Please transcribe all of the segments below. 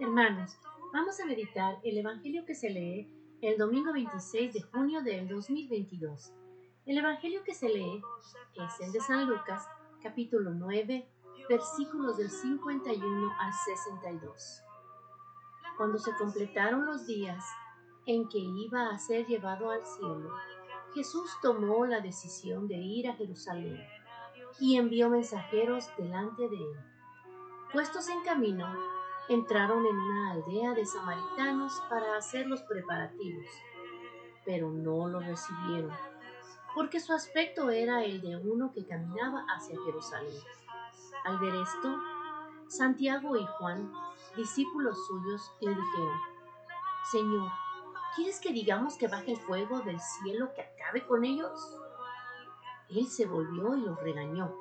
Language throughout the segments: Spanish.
Hermanos, vamos a meditar el Evangelio que se lee el domingo 26 de junio del 2022. El Evangelio que se lee es el de San Lucas, capítulo 9, versículos del 51 al 62. Cuando se completaron los días en que iba a ser llevado al cielo, Jesús tomó la decisión de ir a Jerusalén y envió mensajeros delante de él. Puestos en camino, entraron en una aldea de samaritanos para hacer los preparativos, pero no lo recibieron, porque su aspecto era el de uno que caminaba hacia Jerusalén. Al ver esto, Santiago y Juan, discípulos suyos, le dijeron, Señor, ¿quieres que digamos que baje el fuego del cielo que acabe con ellos? Él se volvió y los regañó,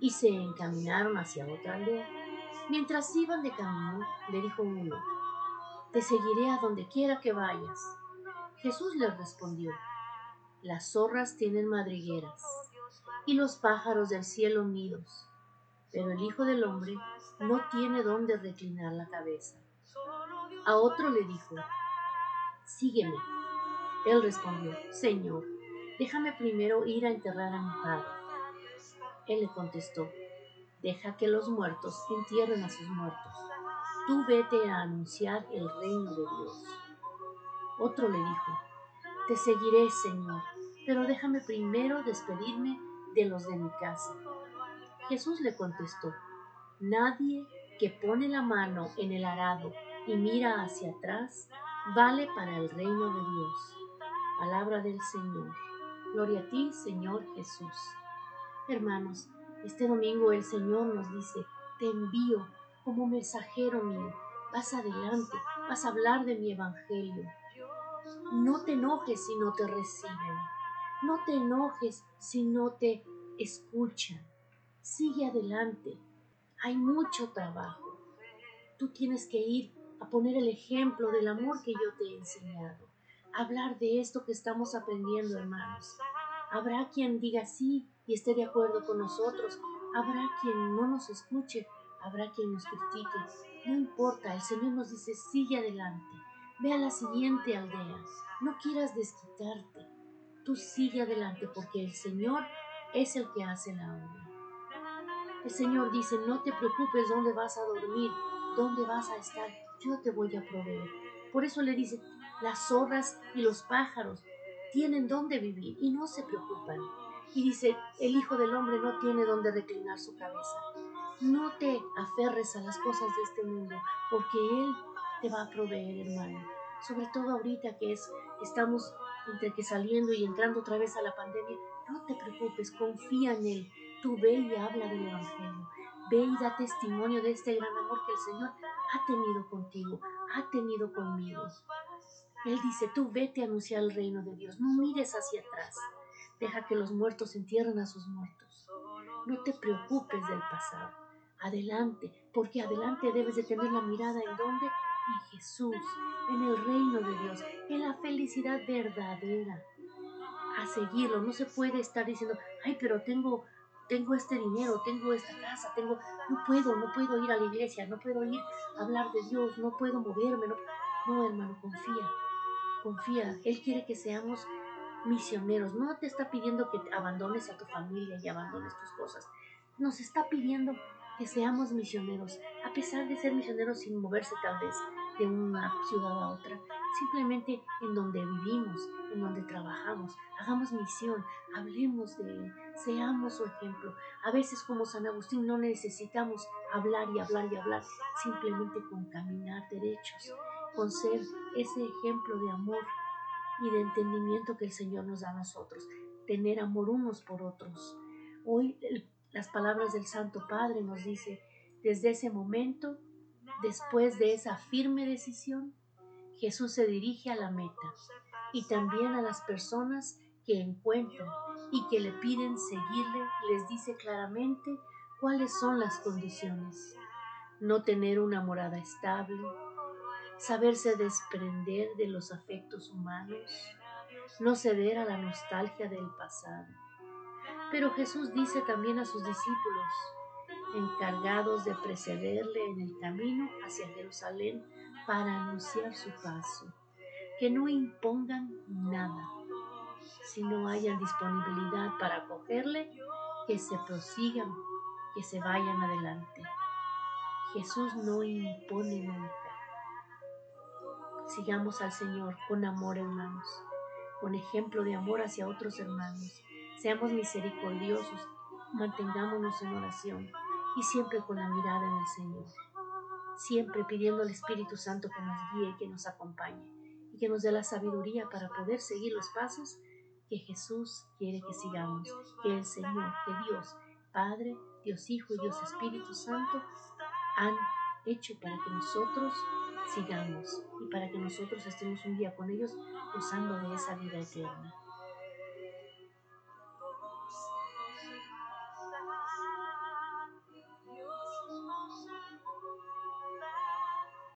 y se encaminaron hacia otra aldea. Mientras iban de camino, le dijo uno, Te seguiré a donde quiera que vayas. Jesús les respondió, Las zorras tienen madrigueras y los pájaros del cielo nidos, pero el Hijo del Hombre no tiene dónde reclinar la cabeza. A otro le dijo, Sígueme. Él respondió, Señor, déjame primero ir a enterrar a mi padre. Él le contestó, Deja que los muertos entierren a sus muertos. Tú vete a anunciar el reino de Dios. Otro le dijo, Te seguiré, Señor, pero déjame primero despedirme de los de mi casa. Jesús le contestó, Nadie que pone la mano en el arado y mira hacia atrás vale para el reino de Dios. Palabra del Señor. Gloria a ti, Señor Jesús. Hermanos, este domingo el Señor nos dice, te envío como mensajero mío, vas adelante, vas a hablar de mi evangelio. No te enojes si no te reciben, no te enojes si no te escuchan. Sigue adelante, hay mucho trabajo. Tú tienes que ir a poner el ejemplo del amor que yo te he enseñado, hablar de esto que estamos aprendiendo, hermanos. Habrá quien diga sí, y esté de acuerdo con nosotros. Habrá quien no nos escuche, habrá quien nos critique. No importa, el Señor nos dice, sigue adelante, ve a la siguiente aldea, no quieras desquitarte. Tú sigue adelante porque el Señor es el que hace la obra. El Señor dice, no te preocupes dónde vas a dormir, dónde vas a estar, yo te voy a proveer. Por eso le dice, las zorras y los pájaros tienen dónde vivir y no se preocupan. Y dice, el Hijo del Hombre no tiene donde reclinar su cabeza. No te aferres a las cosas de este mundo, porque Él te va a proveer, hermano. Sobre todo ahorita que es, estamos entre que saliendo y entrando otra vez a la pandemia, no te preocupes, confía en Él. Tú ve y habla del Evangelio. Ve y da testimonio de este gran amor que el Señor ha tenido contigo, ha tenido conmigo. Él dice, tú vete a anunciar el reino de Dios, no mires hacia atrás. Deja que los muertos entierren a sus muertos. No te preocupes del pasado. Adelante, porque adelante debes de tener la mirada en dónde? En Jesús, en el reino de Dios, en la felicidad verdadera. A seguirlo, no se puede estar diciendo, ay, pero tengo, tengo este dinero, tengo esta casa, tengo, no puedo, no puedo ir a la iglesia, no puedo ir a hablar de Dios, no puedo moverme. No, no hermano, confía, confía. Él quiere que seamos misioneros. No te está pidiendo que abandones a tu familia y abandones tus cosas. Nos está pidiendo que seamos misioneros, a pesar de ser misioneros sin moverse tal vez de una ciudad a otra, simplemente en donde vivimos, en donde trabajamos, hagamos misión, hablemos de Él, seamos su ejemplo. A veces como San Agustín no necesitamos hablar y hablar y hablar, simplemente con caminar derechos, con ser ese ejemplo de amor y de entendimiento que el Señor nos da a nosotros, tener amor unos por otros. Hoy las palabras del Santo Padre nos dice, desde ese momento, después de esa firme decisión, Jesús se dirige a la meta y también a las personas que encuentran y que le piden seguirle, les dice claramente cuáles son las condiciones. No tener una morada estable, saberse desprender de los afectos humanos, no ceder a la nostalgia del pasado. Pero Jesús dice también a sus discípulos, encargados de precederle en el camino hacia Jerusalén para anunciar su paso. Que no impongan nada, si no hayan disponibilidad para acogerle, que se prosigan, que se vayan adelante. Jesús no impone nunca. Sigamos al Señor con amor, hermanos, con ejemplo de amor hacia otros hermanos. Seamos misericordiosos, mantengámonos en oración y siempre con la mirada en el Señor. Siempre pidiendo al Espíritu Santo que nos guíe, que nos acompañe y que nos dé la sabiduría para poder seguir los pasos que Jesús quiere que sigamos, que el Señor, que Dios, Padre, Dios Hijo y Dios Espíritu Santo han hecho para que nosotros sigamos y para que nosotros estemos un día con ellos gozando de esa vida eterna.